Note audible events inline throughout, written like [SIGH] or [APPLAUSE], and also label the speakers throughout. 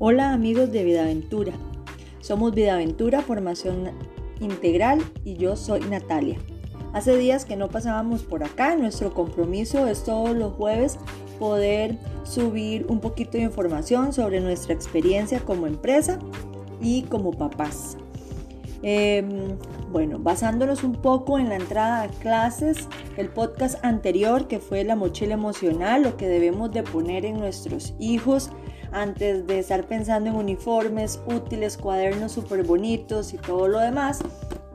Speaker 1: Hola amigos de Vidaventura. Somos Vidaventura Formación Integral y yo soy Natalia. Hace días que no pasábamos por acá, nuestro compromiso es todos los jueves poder subir un poquito de información sobre nuestra experiencia como empresa y como papás. Em, bueno, basándonos un poco en la entrada a clases, el podcast anterior que fue la mochila emocional, lo que debemos de poner en nuestros hijos antes de estar pensando en uniformes, útiles, cuadernos súper bonitos y todo lo demás,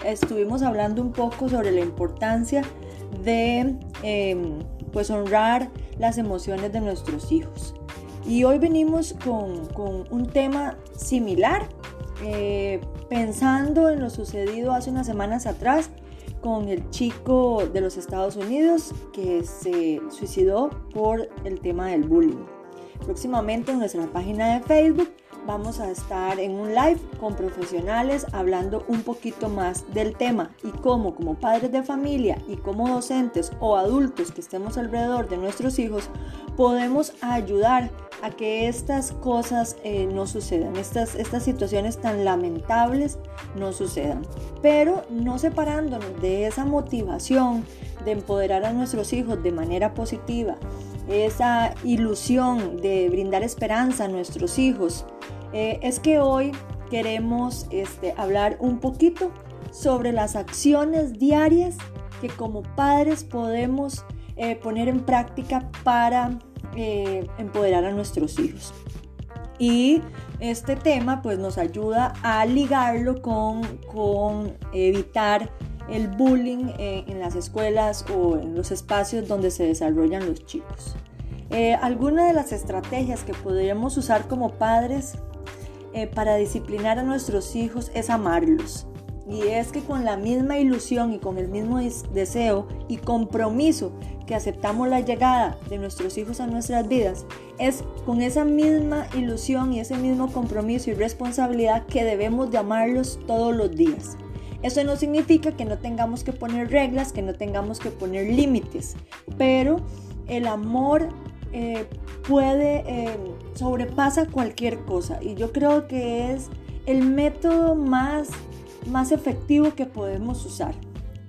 Speaker 1: estuvimos hablando un poco sobre la importancia de em, pues honrar las emociones de nuestros hijos. Y hoy venimos con, con un tema similar, eh, pensando en lo sucedido hace unas semanas atrás con el chico de los Estados Unidos que se suicidó por el tema del bullying. Próximamente en nuestra página de Facebook vamos a estar en un live con profesionales hablando un poquito más del tema y cómo como padres de familia y como docentes o adultos que estemos alrededor de nuestros hijos podemos ayudar a que estas cosas eh, no sucedan, estas, estas situaciones tan lamentables no sucedan. Pero no separándonos de esa motivación de empoderar a nuestros hijos de manera positiva, esa ilusión de brindar esperanza a nuestros hijos, eh, es que hoy queremos este, hablar un poquito sobre las acciones diarias que como padres podemos eh, poner en práctica para eh, empoderar a nuestros hijos. Y este tema pues nos ayuda a ligarlo con, con evitar el bullying en las escuelas o en los espacios donde se desarrollan los chicos. Eh, alguna de las estrategias que podríamos usar como padres eh, para disciplinar a nuestros hijos es amarlos. Y es que con la misma ilusión y con el mismo deseo y compromiso que aceptamos la llegada de nuestros hijos a nuestras vidas, es con esa misma ilusión y ese mismo compromiso y responsabilidad que debemos de amarlos todos los días. Eso no significa que no tengamos que poner reglas, que no tengamos que poner límites, pero el amor eh, puede, eh, sobrepasa cualquier cosa y yo creo que es el método más, más efectivo que podemos usar.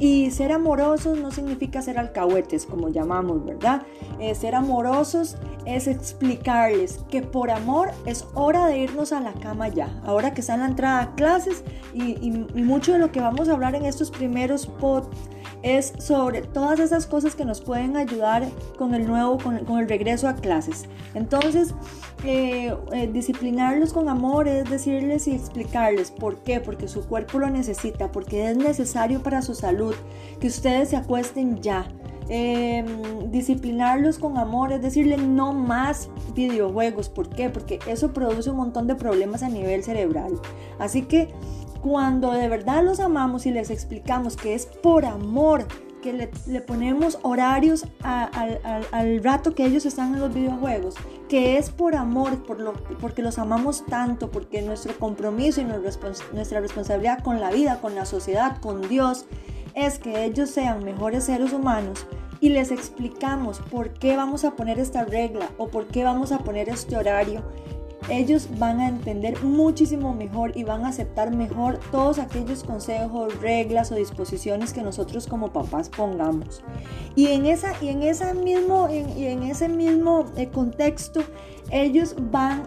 Speaker 1: Y ser amorosos no significa ser alcahuetes, como llamamos, ¿verdad? Eh, ser amorosos es explicarles que por amor es hora de irnos a la cama ya. Ahora que está en la entrada a clases y, y mucho de lo que vamos a hablar en estos primeros podcasts es sobre todas esas cosas que nos pueden ayudar con el nuevo, con, el regreso a clases. Entonces, eh, eh, disciplinarlos con amor es decirles y explicarles por qué, porque su cuerpo lo necesita, porque es necesario para su salud, que ustedes se acuesten ya. Em, disciplinarlos con amor, es decirle no más videojuegos. ¿Por qué? Porque eso produce un montón de problemas a nivel cerebral. Así que cuando de verdad los amamos y les explicamos que es por amor que le, ponemos horarios al rato que ellos están en los videojuegos, que es por amor, por lo, porque los amamos tanto, porque nuestro compromiso y nuestra responsabilidad con la vida, con la sociedad, con Dios, es que ellos sean mejores seres humanos y les explicamos por qué vamos a poner esta regla o por qué vamos a poner este horario ellos van a entender muchísimo mejor y van a aceptar mejor todos aquellos consejos, reglas o disposiciones que nosotros como papás pongamos. Y en, esa, y en, ese mismo, y en ese mismo eh, contexto, ellos van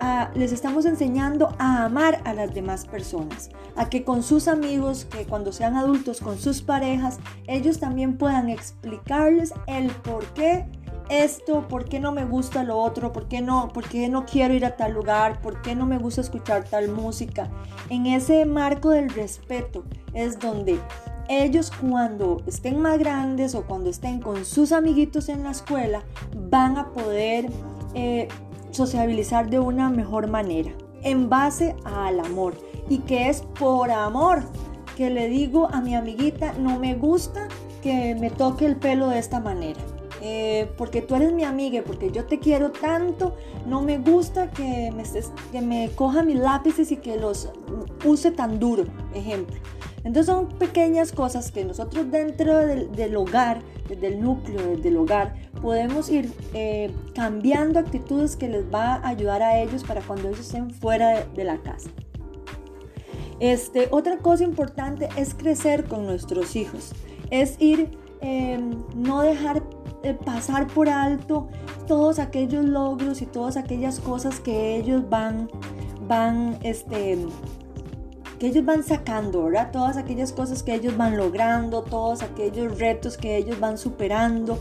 Speaker 1: a, les estamos enseñando a amar a las demás personas, a que con sus amigos, que cuando sean adultos, con sus parejas, ellos también puedan explicarles el por qué esto, por qué no me gusta lo otro, por qué no, por qué no quiero ir a tal lugar, por qué no me gusta escuchar tal música. En ese marco del respeto es donde ellos cuando estén más grandes o cuando estén con sus amiguitos en la escuela van a poder eh, sociabilizar de una mejor manera en base al amor. Y que es por amor que le digo a mi amiguita no me gusta que me toque el pelo de esta manera eh, porque tú eres mi amiga, porque yo te quiero tanto, no me gusta que me, que coja mis lápices y que los use tan duro, ejemplo. Entonces son pequeñas cosas que nosotros dentro del, hogar, desde el núcleo, del hogar, podemos ir eh, cambiando actitudes que les va a ayudar a ellos para cuando ellos estén fuera de, la casa. Este, otra cosa importante es crecer con nuestros hijos, es ir, em, no dejar eh, pasar por alto todos aquellos logros y todas aquellas cosas que ellos van, van, este, que ellos van sacando, ¿verdad? Todas aquellas cosas que ellos van logrando, todos aquellos retos que ellos van superando,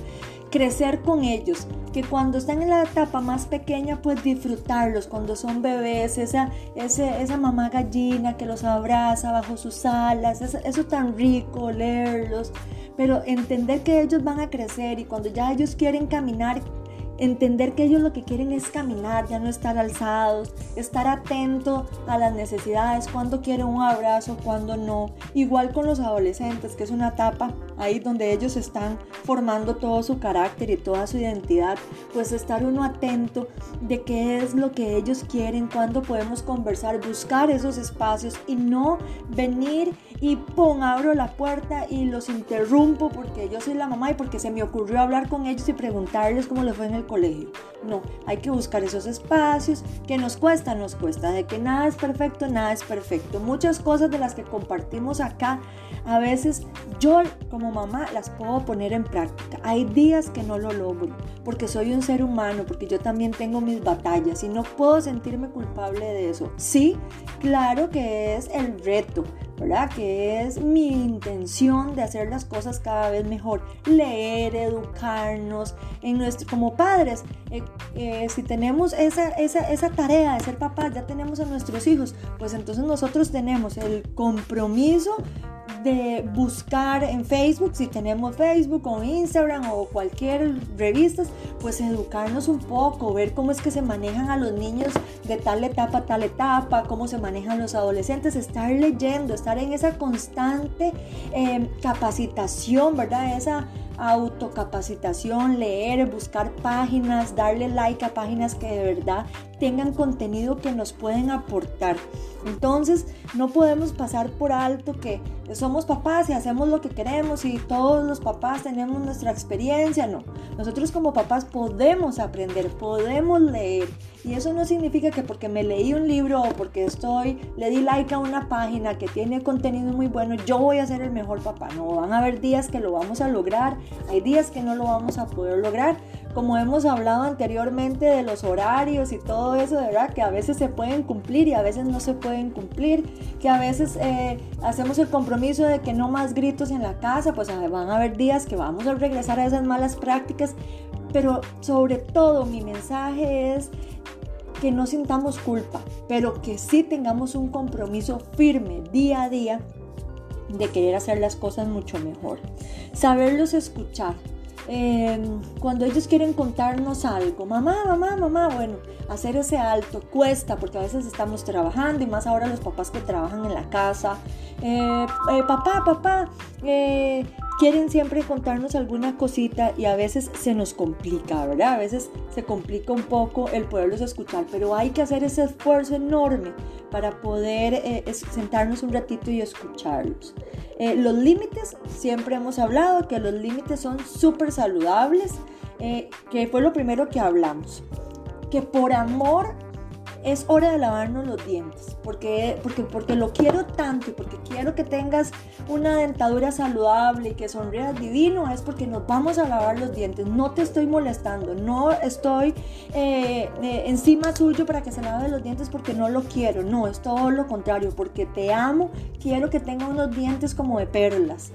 Speaker 1: crecer con ellos, que cuando están en la etapa más pequeña, pues disfrutarlos, cuando son bebés, esa, esa mamá gallina que los abraza bajo sus alas, eso, eso tan rico, leerlos, pero entender que ellos van a crecer y cuando ya ellos quieren caminar, entender que ellos lo que quieren es caminar, ya no estar alzados, estar atento a las necesidades, cuando quieren un abrazo, cuando no. Igual con los adolescentes, que es una etapa ahí donde ellos están formando todo su carácter y toda su identidad, pues estar uno atento de qué es lo que ellos quieren, cuando podemos conversar, buscar esos espacios y no venir y pum, abro la puerta y los interrumpo porque yo soy la mamá y porque se me ocurrió hablar con ellos y preguntarles cómo les fue en el colegio. No, hay que buscar esos espacios que nos cuesta, nos cuesta, de que nada es perfecto, nada es perfecto. Muchas cosas de las que compartimos acá, a veces yo como mamá las puedo poner en práctica. Hay días que no lo logro porque soy un ser humano, porque yo también tengo mis batallas y no puedo sentirme culpable de eso. Sí, claro que es el reto, ¿verdad? Que es mi intención de hacer las cosas cada vez mejor, leer, educarnos, en nuestro, como padres, eh, eh, si tenemos esa, esa, esa tarea de ser papás, ya tenemos a nuestros hijos, pues entonces nosotros tenemos el compromiso de buscar en Facebook, si tenemos Facebook o Instagram o cualquier revista, pues educarnos un poco, ver cómo es que se manejan a los niños de tal etapa a tal etapa, cómo se manejan los adolescentes, estar leyendo, estar en esa constante em, capacitación, ¿verdad? Esa autocapacitación, leer, buscar páginas, darle like a páginas que de verdad tengan contenido que nos pueden aportar. Entonces, no podemos pasar por alto que somos papás y hacemos lo que queremos y todos los papás tenemos nuestra experiencia. No, nosotros como papás podemos aprender, podemos leer. Y eso no significa que porque me leí un libro o porque estoy, le di like a una página que tiene contenido muy bueno, yo voy a ser el mejor papá. No, van a haber días que lo vamos a lograr, hay días que no lo vamos a poder lograr. Como hemos hablado anteriormente de los horarios y todo eso, verdad, que a veces se pueden cumplir y a veces no se pueden cumplir, que a veces eh, hacemos el compromiso de que no más gritos en la casa, pues van a haber días que vamos a regresar a esas malas prácticas, pero sobre todo mi mensaje es que no sintamos culpa, pero que sí tengamos un compromiso firme día a día de querer hacer las cosas mucho mejor. Saberlos escuchar, Em, cuando ellos quieren contarnos algo, mamá, mamá, mamá, bueno, hacer ese alto cuesta porque a veces estamos trabajando y más ahora los papás que trabajan en la casa. Eh, eh, papá, papá, eh, quieren siempre contarnos alguna cosita y a veces se nos complica, ¿verdad? A veces se complica un poco el poderlos escuchar, pero hay que hacer ese esfuerzo enorme para poder eh, sentarnos un ratito y escucharlos. Eh, los límites, siempre hemos hablado que los límites son súper saludables, eh, que fue lo primero que hablamos, que por amor es hora de lavarnos los dientes, porque, porque, porque lo quiero tanto y porque quiero que tengas una dentadura saludable y que sonrías divino, es porque nos vamos a lavar los dientes. No te estoy molestando, no estoy eh, eh, encima suyo para que se lave los dientes porque no lo quiero, no, es todo lo contrario, porque te amo, quiero que tenga unos dientes como de perlas.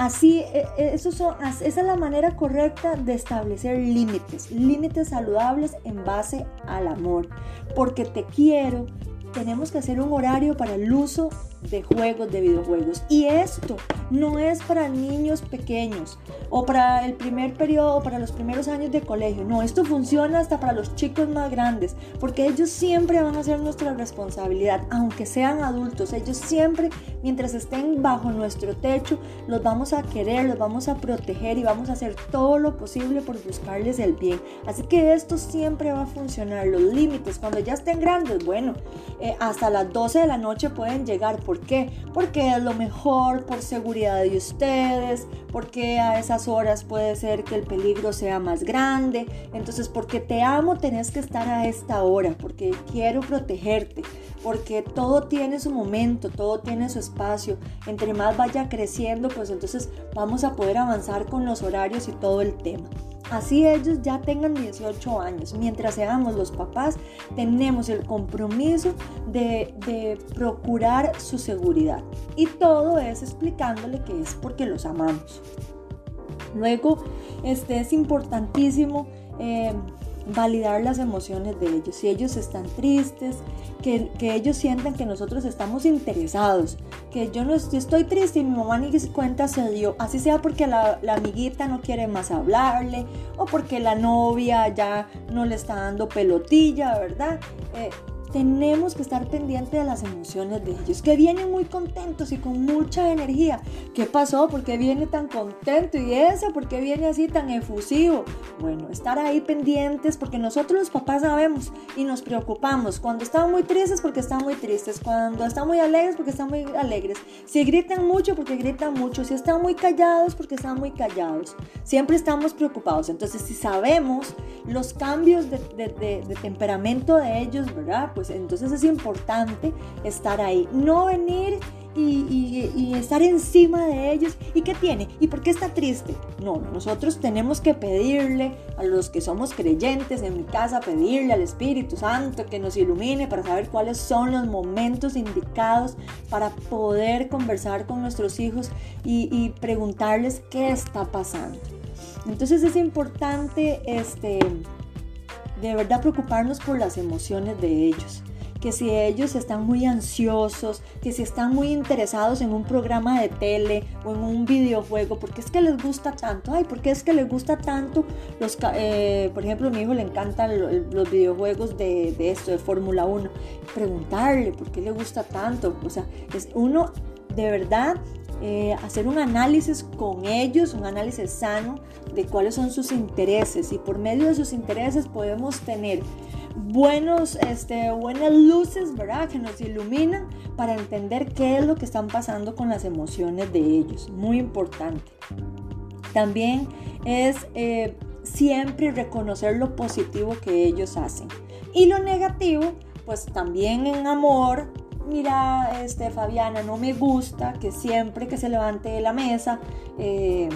Speaker 1: Así, e, e, eso son, esa es la manera correcta de establecer límites, límites saludables en base al amor, porque te quiero, tenemos que hacer un horario para el uso de juegos, de videojuegos. Y esto no es para niños pequeños o para el primer periodo o para los primeros años de colegio. No, esto funciona hasta para los chicos más grandes, porque ellos siempre van a ser nuestra responsabilidad, aunque sean adultos. Ellos siempre, mientras estén bajo nuestro techo, los vamos a querer, los vamos a proteger y vamos a hacer todo lo posible por buscarles el bien. Así que esto siempre va a funcionar. Los límites, cuando ya estén grandes, bueno, eh, hasta las 12 de la noche pueden llegar ¿Por qué? Porque es lo mejor, por seguridad de ustedes, porque a esas horas puede ser que el peligro sea más grande. Entonces, porque te amo, tenés que estar a esta hora, porque quiero protegerte, porque todo tiene su momento, todo tiene su espacio. Entre más vaya creciendo, pues entonces vamos a poder avanzar con los horarios y todo el tema. Así ellos ya tengan 18 años. Mientras seamos los papás, tenemos el compromiso de, de, procurar su seguridad. Y todo es explicándole que es porque los amamos. Luego, este es importantísimo eh, validar las emociones de ellos. Si ellos están tristes, que, ellos sientan que nosotros estamos interesados, que yo no estoy triste y mi mamá ni cuenta se dio, así sea porque la, amiguita no quiere más hablarle o porque la novia ya no le está dando pelotilla, ¿verdad? Eh, tenemos que estar pendientes de las emociones de ellos, que vienen muy contentos y con mucha energía. ¿Qué pasó? ¿Por qué viene tan contento? ¿Y eso? ¿Por qué viene así tan efusivo? Bueno, estar ahí pendientes porque nosotros los papás sabemos y nos preocupamos. Cuando están muy tristes porque están muy tristes, cuando están muy alegres porque están muy alegres. Si gritan mucho porque gritan mucho, si están muy callados porque están muy callados. Siempre estamos preocupados. Entonces, si sabemos los cambios de, de temperamento de ellos, ¿verdad? Pues entonces es importante estar ahí, no venir y, estar encima de ellos. ¿Y qué tiene? ¿Y por qué está triste? No, nosotros tenemos que pedirle a los que somos creyentes en mi casa, pedirle al Espíritu Santo que nos ilumine para saber cuáles son los momentos indicados para poder conversar con nuestros hijos y, y preguntarles qué está pasando. Entonces es importante este de verdad preocuparnos por las emociones de ellos. Que si ellos están muy ansiosos, que si están muy interesados en un programa de tele o en un videojuego, porque es que les gusta tanto, ay, porque es que les gusta tanto los, eh, por ejemplo, a mi hijo le encantan los videojuegos de, de esto, de Fórmula 1. Preguntarle por qué le gusta tanto, o sea, es uno de verdad eh, hacer un análisis con ellos, un análisis sano de cuáles son sus intereses y por medio de sus intereses podemos tener buenos, este, buenas luces, ¿verdad? Que nos iluminan para entender qué es lo que están pasando con las emociones de ellos. Muy importante. También es eh, siempre reconocer lo positivo que ellos hacen. Y lo negativo, pues también en amor, mira, este, Fabiana, no me gusta que siempre que se levante de la mesa eh,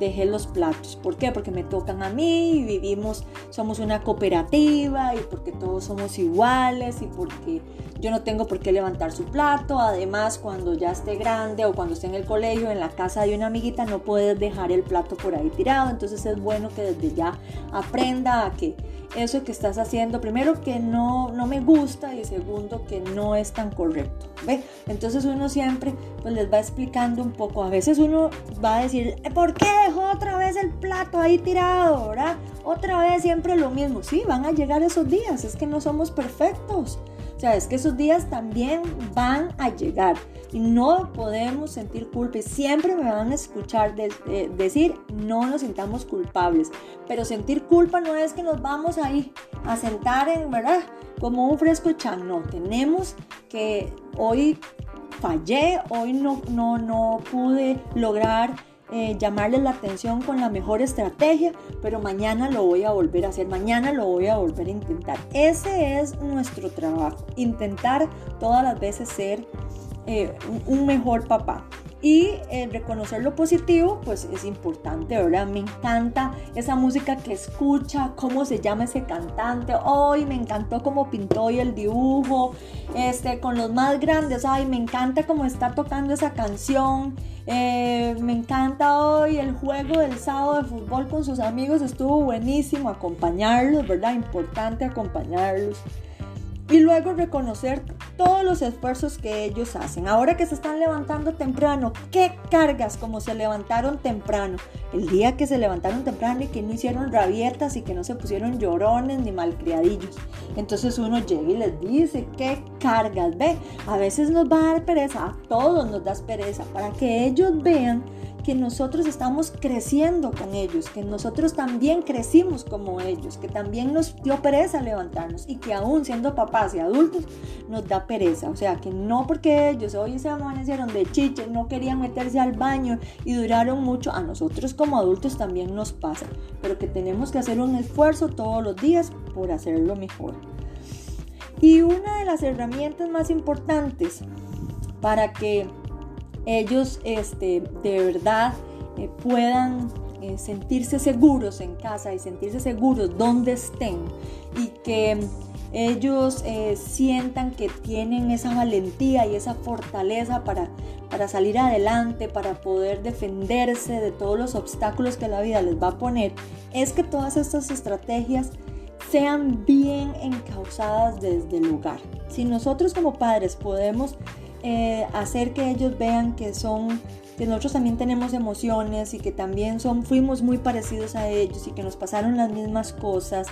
Speaker 1: deje los platos. ¿Por qué? Porque me tocan a mí y vivimos, somos una cooperativa y porque todos somos iguales y porque yo no tengo por qué levantar su plato. Además, cuando ya esté grande o cuando esté en el colegio, en la casa de una amiguita, no puedes dejar el plato por ahí tirado. Entonces es bueno que desde ya aprenda a que eso que estás haciendo, primero que no, no me gusta y segundo que no es tan correcto. ¿Ve? Entonces uno siempre pues les va explicando un poco. A veces uno va a decir, ¿por qué dejó otra vez el plato ahí tirado? ¿verdad? Otra vez siempre lo mismo. Sí, van a llegar esos días, es que no somos perfectos. O sea, es que esos días también van a llegar y no podemos sentir culpa. Y siempre me van a escuchar decir, no nos sintamos culpables. Pero sentir culpa no es que nos vamos ahí a sentar en, ¿verdad? Como un fresco chan. No, tenemos que hoy fallé, hoy no, no, no pude lograr eh, llamarles la atención con la mejor estrategia, pero mañana lo voy a volver a hacer, mañana lo voy a volver a intentar. Ese es nuestro trabajo, intentar todas las veces ser eh, un mejor papá. Y reconocer lo positivo, pues es importante, ¿verdad? Me encanta esa música que escucha, cómo se llama ese cantante. Hoy me encantó cómo pintó hoy el dibujo. Este, con los más grandes, ay, me encanta cómo está tocando esa canción. Eh, me encanta hoy el juego del sábado de fútbol con sus amigos. Estuvo buenísimo acompañarlos, ¿verdad? Importante acompañarlos y luego reconocer todos los esfuerzos que ellos hacen. Ahora que se están levantando temprano, ¿qué cargas como se levantaron temprano? El día que se levantaron temprano y que no hicieron rabietas y que no se pusieron llorones ni malcriadillos. Entonces uno llega y les dice, ¿qué cargas, ¿ve? A veces nos va a dar pereza, a todos nos da pereza, para que ellos vean que nosotros estamos creciendo con ellos, que nosotros también crecimos como ellos, que también nos dio pereza levantarnos y que aún siendo papás y adultos nos da pereza. O sea, que no porque ellos hoy se amanecieron de chiche, no querían meterse al baño y duraron mucho, a nosotros como adultos también nos pasa, pero que tenemos que hacer un esfuerzo todos los días por hacerlo mejor. Y una de las herramientas más importantes para que ellos este, de verdad eh, puedan eh, sentirse seguros en casa y sentirse seguros donde estén y que ellos eh, sientan que tienen esa valentía y esa fortaleza para, para salir adelante, para poder defenderse de todos los obstáculos que la vida les va a poner, es que todas estas estrategias sean bien encausadas desde el hogar. Si nosotros como padres podemos eh, hacer que ellos vean que son que nosotros también tenemos emociones y que también son, fuimos muy parecidos a ellos y que nos pasaron las mismas cosas,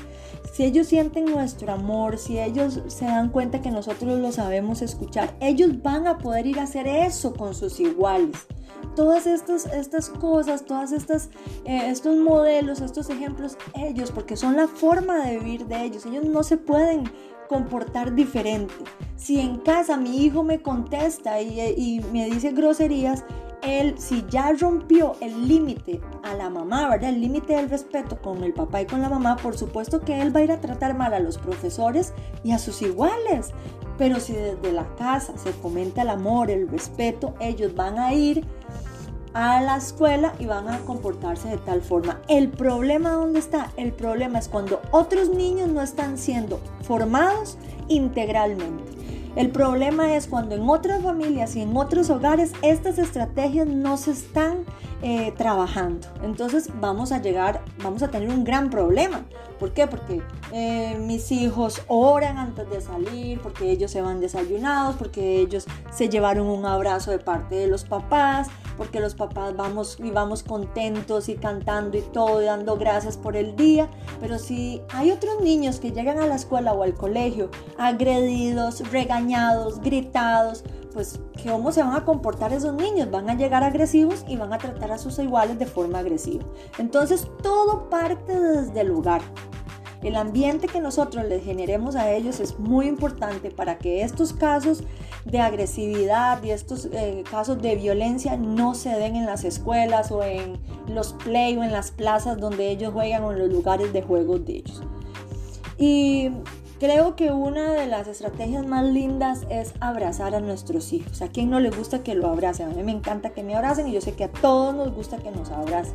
Speaker 1: si ellos sienten nuestro amor, si ellos se dan cuenta que nosotros lo sabemos escuchar, ellos van a poder ir a hacer eso con sus iguales. Todas estas, estas cosas, todas estas, eh, estos modelos, estos ejemplos, ellos, porque son la forma de vivir de ellos, ellos no se pueden comportar diferente. Si en casa mi hijo me contesta y, me dice groserías, él, si ya rompió el límite a la mamá, ¿verdad? El límite del respeto con el papá y con la mamá, por supuesto que él va a ir a tratar mal a los profesores y a sus iguales. Pero si desde la casa se fomenta el amor, el respeto, ellos van a ir a la escuela y van a comportarse de tal forma. El problema dónde está? El problema es cuando otros niños no están siendo formados integralmente. El problema es cuando en otras familias y en otros hogares estas estrategias no se están eh, trabajando. Entonces vamos a llegar, vamos a tener un gran problema. ¿Por qué? Porque eh, mis hijos oran antes de salir, porque ellos se van desayunados, porque ellos se llevaron un abrazo de parte de los papás, porque los papás vamos y vamos contentos y cantando y todo, dando gracias por el día. Pero si hay otros niños que llegan a la escuela o al colegio agredidos, regañados, gritados, pues ¿cómo se van a comportar esos niños? Van a llegar agresivos y van a tratar a sus iguales de forma agresiva. Entonces todo parte desde el lugar. El ambiente que nosotros les generemos a ellos es muy importante para que estos casos de agresividad y estos eh, casos de violencia no se den en las escuelas o en los play o en las plazas donde ellos juegan o en los lugares de juegos de ellos. Y Creo que una de las estrategias más lindas es abrazar a nuestros hijos. ¿A quien no le gusta que lo abracen? A mí me encanta que me abracen y yo sé que a todos nos gusta que nos abracen.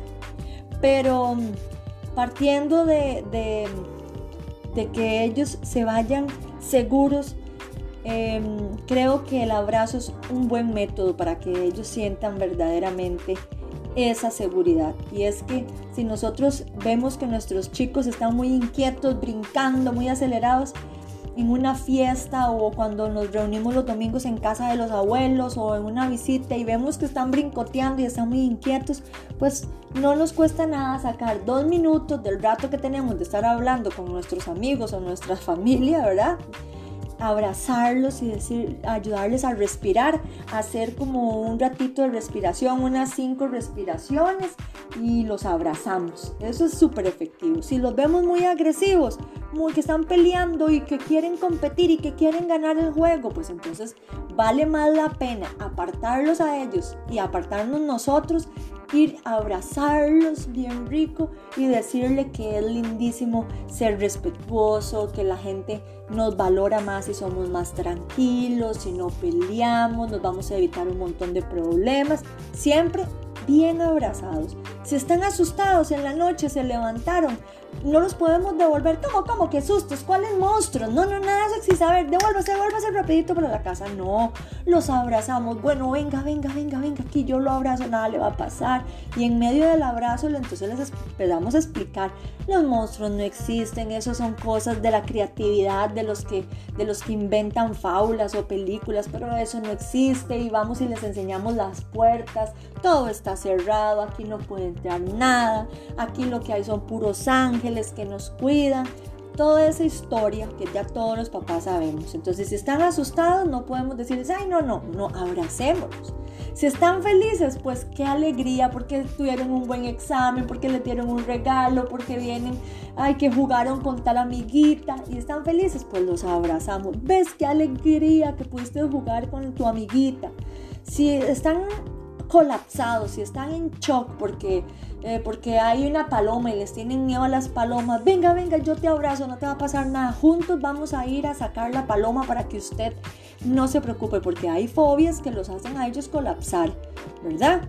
Speaker 1: Pero mm, partiendo de, de, que ellos se vayan seguros, em, creo que el abrazo es un buen método para que ellos sientan verdaderamente esa seguridad. Y es que si nosotros vemos que nuestros chicos están muy inquietos, brincando, muy acelerados en una fiesta o cuando nos reunimos los domingos en casa de los abuelos o en una visita y vemos que están brincoteando y están muy inquietos, pues no nos cuesta nada sacar dos minutos del rato que tenemos de estar hablando con nuestros amigos o nuestra [LAUGHS] familia, ¿verdad? Abrazarlos y decir, ayudarles a respirar, hacer como un ratito de respiración, unas cinco respiraciones y los abrazamos. Eso es súper efectivo. Si los vemos muy agresivos, muy que están peleando y que quieren competir y que quieren ganar el juego, pues entonces vale más la pena apartarlos a ellos y apartarnos nosotros ir a abrazarlos bien rico y decirle que es lindísimo ser respetuoso, que la gente nos valora más si somos más tranquilos, si no peleamos, nos vamos a evitar un montón de problemas. Siempre bien abrazados. Si están asustados en la noche, se levantaron, no los podemos devolver. ¿Cómo, cómo? ¿Qué sustos? ¿Cuáles monstruos? No, no, nada existe. A ver, devuélvase, devuélvase rapidito para la casa. No, los abrazamos. Bueno, venga, venga, venga, venga, aquí yo lo abrazo, nada le va a pasar. Y en medio del abrazo, entonces les empezamos a explicar, los monstruos no existen, eso son cosas de la creatividad de los que, de los que inventan fábulas o películas, pero eso no existe. Y vamos y les enseñamos las puertas, todo está cerrado, aquí no puede entrar nada, aquí lo que hay son puros ángeles que nos cuidan. toda esa historia que ya todos los papás sabemos. Entonces, si están asustados, no podemos decirles, ay, no, no, no, abracémonos. Si están felices, pues qué alegría porque tuvieron un buen examen, porque le dieron un regalo, porque vienen, ay, que jugaron con tal amiguita y están felices, pues los abrazamos. ¿Ves qué alegría que pudiste jugar con tu amiguita? Si están colapsados, si están en shock porque, eh, porque hay una paloma y les tienen miedo a las palomas, venga, venga, yo te abrazo, no te va a pasar nada. Juntos vamos a ir a sacar la paloma para que usted no se preocupe, porque hay fobias que los hacen a ellos colapsar, ¿verdad?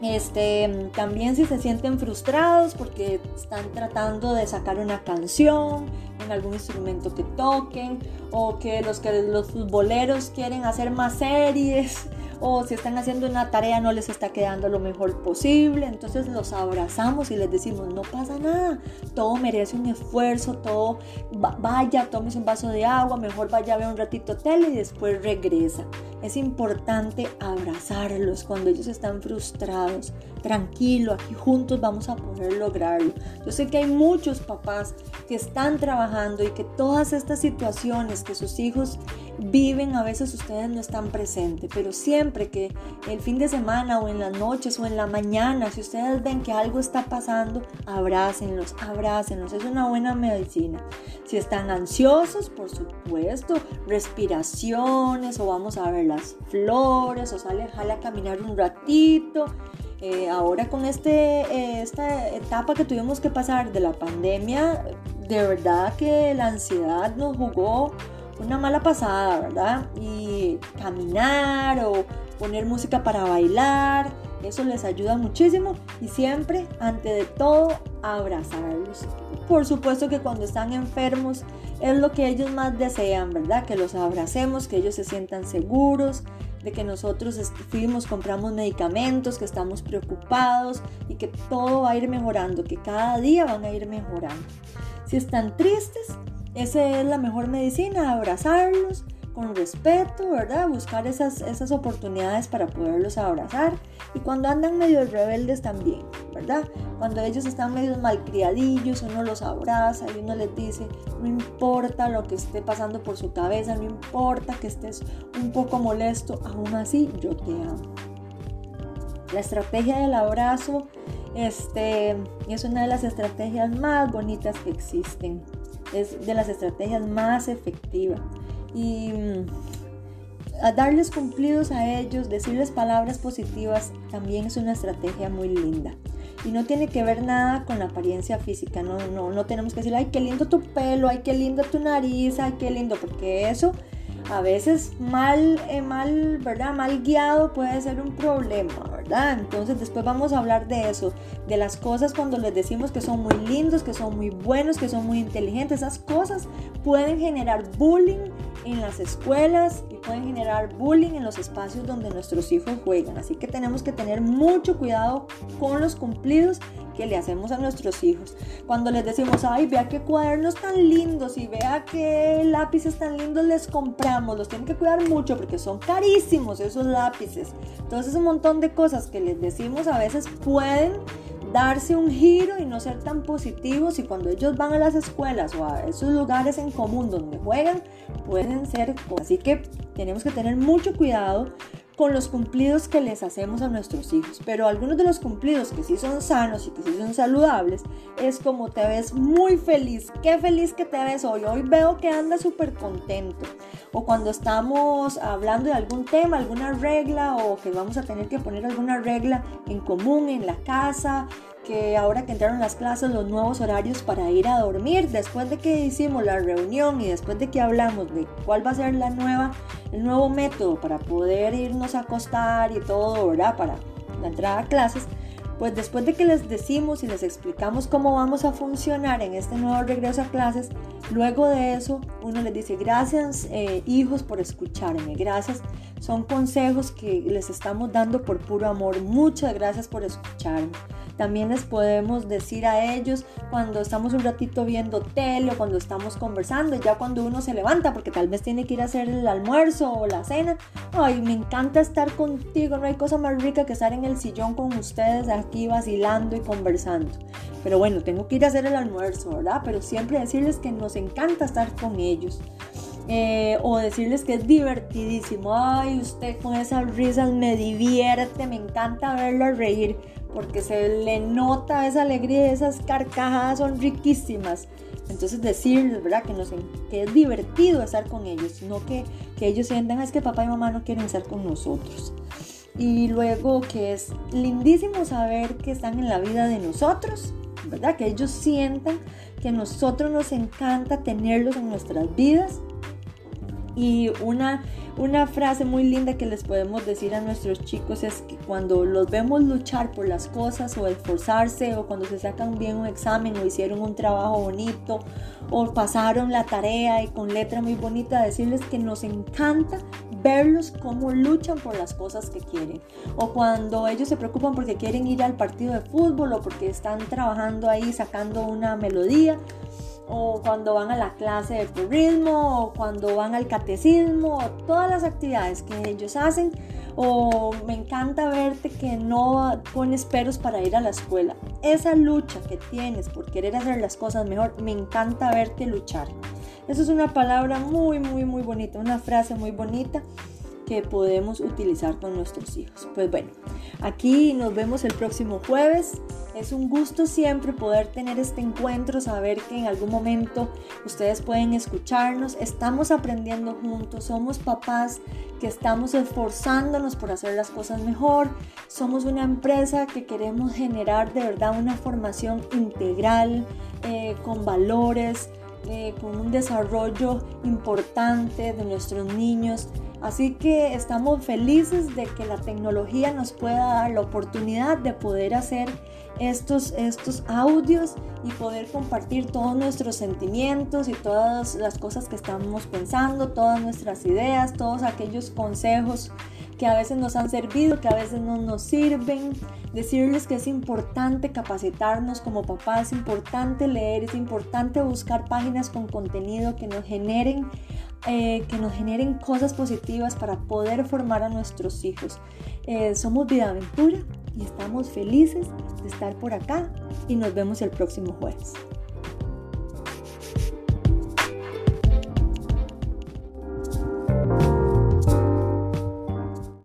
Speaker 1: Este, también si se sienten frustrados porque están tratando de sacar una canción en algún instrumento que toquen o que los que los futboleros quieren hacer más series o si están haciendo una tarea no les está quedando lo mejor posible, entonces los abrazamos y les decimos, no pasa nada, todo merece un esfuerzo, todo vaya, tómese un vaso de agua, mejor vaya a ver un ratito tele y después regresa. Es importante abrazarlos cuando ellos están frustrados. Tranquilo, aquí juntos vamos a poder lograrlo. Yo sé que hay muchos papás que están trabajando y que todas estas situaciones que sus hijos viven, a veces ustedes no están presentes, pero siempre que el fin de semana o en las noches o en la mañana, si ustedes ven que algo está pasando, abrácenlos, abrácenlos, es una buena medicina. Si están ansiosos, por supuesto, respiraciones o vamos a ver las flores o sale, a caminar un ratito. Eh, ahora con este, eh, esta etapa que tuvimos que pasar de la pandemia, de verdad que la ansiedad nos jugó una mala pasada, ¿verdad? Y caminar o poner música para bailar, eso les ayuda muchísimo y siempre, ante de todo, abrazarlos. Por supuesto que cuando están enfermos es lo que ellos más desean, ¿verdad? Que los abracemos, que ellos se sientan seguros, de que nosotros fuimos, compramos medicamentos, que estamos preocupados y que todo va a ir mejorando, que cada día van a ir mejorando. Si están tristes, esa es la mejor medicina, abrazarlos con respeto, ¿verdad? Buscar esas, esas oportunidades para poderlos abrazar. Y cuando andan medio rebeldes también, ¿verdad? Cuando ellos están medio malcriadillos, uno los abraza y uno les dice, no importa lo que esté pasando por su cabeza, no importa que estés un poco molesto, aún así yo te amo. La estrategia del abrazo este, es una de las estrategias más bonitas que existen es de las estrategias más efectivas. Y mm, a darles cumplidos a ellos, decirles palabras positivas, también es una estrategia muy linda. Y no tiene que ver nada con la apariencia física, no, no, no tenemos que decir, ay, qué lindo tu pelo, ay, qué lindo tu nariz, ay, qué lindo, porque eso a veces mal, eh, mal, ¿verdad? Mal guiado puede ser un problema, ¿verdad? Entonces después vamos a hablar de eso, de las cosas cuando les decimos que son muy lindos, que son muy buenos, que son muy inteligentes. Esas cosas pueden generar bullying en las escuelas y pueden generar bullying en los espacios donde nuestros hijos juegan. Así que tenemos que tener mucho cuidado con los cumplidos que le hacemos a nuestros hijos. Cuando les decimos, ay, vea qué cuadernos tan lindos y vea qué lápices tan lindos les compramos, los tienen que cuidar mucho porque son carísimos esos lápices. Entonces un montón de cosas que les decimos a veces pueden darse un giro y no ser tan positivos y cuando ellos van a las escuelas o a esos lugares en común donde juegan pueden ser así que tenemos que tener mucho cuidado con los cumplidos que les hacemos a nuestros hijos. Pero algunos de los cumplidos que sí son sanos y que sí son saludables es como te ves muy feliz. Qué feliz que te ves hoy. Hoy veo que anda súper contento. O cuando estamos hablando de algún tema, alguna regla o que vamos a tener que poner alguna regla en común en la casa que ahora que entraron las clases, los nuevos horarios para ir a dormir, después de que hicimos la reunión y después de que hablamos de cuál va a ser la nueva, el nuevo método para poder irnos a acostar y todo, ¿verdad? Para la entrada a clases, pues después de que les decimos y les explicamos cómo vamos a funcionar en este nuevo regreso a clases, luego de eso uno les dice gracias eh, hijos por escucharme, gracias, son consejos que les estamos dando por puro amor, muchas gracias por escucharme. También les podemos decir a ellos cuando estamos un ratito viendo tele o cuando estamos conversando, ya cuando uno se levanta porque tal vez tiene que ir a hacer el almuerzo o la cena. Ay, me encanta estar contigo, no hay cosa más rica que estar en el sillón con ustedes aquí vacilando y conversando. Pero bueno, tengo que ir a hacer el almuerzo, ¿verdad? Pero siempre decirles que nos encanta estar con ellos. Eh, o decirles que es divertidísimo. Ay, usted con esas risas me divierte, me encanta verla reír, porque se le nota esa alegría, esas carcajadas son riquísimas. Entonces decirles, ¿verdad? Que, nos, que es divertido estar con ellos, no que, que ellos sientan, es que papá y mamá no quieren estar con nosotros. Y luego que es lindísimo saber que están en la vida de nosotros, ¿verdad? Que ellos sientan que a nosotros nos encanta tenerlos en nuestras vidas y una, una frase muy linda que les podemos decir a nuestros chicos es que cuando los vemos luchar por las cosas o esforzarse o cuando se sacan bien un examen o hicieron un trabajo bonito o pasaron la tarea y con letra muy bonita, decirles que nos encanta verlos cómo luchan por las cosas que quieren. O cuando ellos se preocupan porque quieren ir al partido de fútbol o porque están trabajando ahí sacando una melodía o cuando van a la clase de turismo, o cuando van al catecismo, o todas las actividades que ellos hacen, o me encanta verte que no pones peros para ir a la escuela. Esa lucha que tienes por querer hacer las cosas mejor, me encanta verte luchar. Eso es una palabra muy, muy, muy bonita, una frase muy bonita que podemos utilizar con nuestros hijos. Pues bueno, aquí nos vemos el próximo jueves. Es un gusto siempre poder tener este encuentro, saber que en algún momento ustedes pueden escucharnos. Estamos aprendiendo juntos, somos papás que estamos esforzándonos por hacer las cosas mejor. Somos una empresa que queremos generar de verdad una formación integral, eh, con valores, eh, con un desarrollo importante de nuestros niños. Así que estamos felices de que la tecnología nos pueda dar la oportunidad de poder hacer estos, estos audios y poder compartir todos nuestros sentimientos y todas las cosas que estamos pensando, todas nuestras ideas, todos aquellos consejos que a veces nos han servido, que a veces no nos sirven. Decirles que es importante capacitarnos como papás, es importante leer, es importante buscar páginas con contenido que nos generen eh, que nos generen cosas positivas para poder formar a nuestros hijos. Eh, somos Vida Aventura y estamos felices de estar por acá y nos vemos el próximo jueves.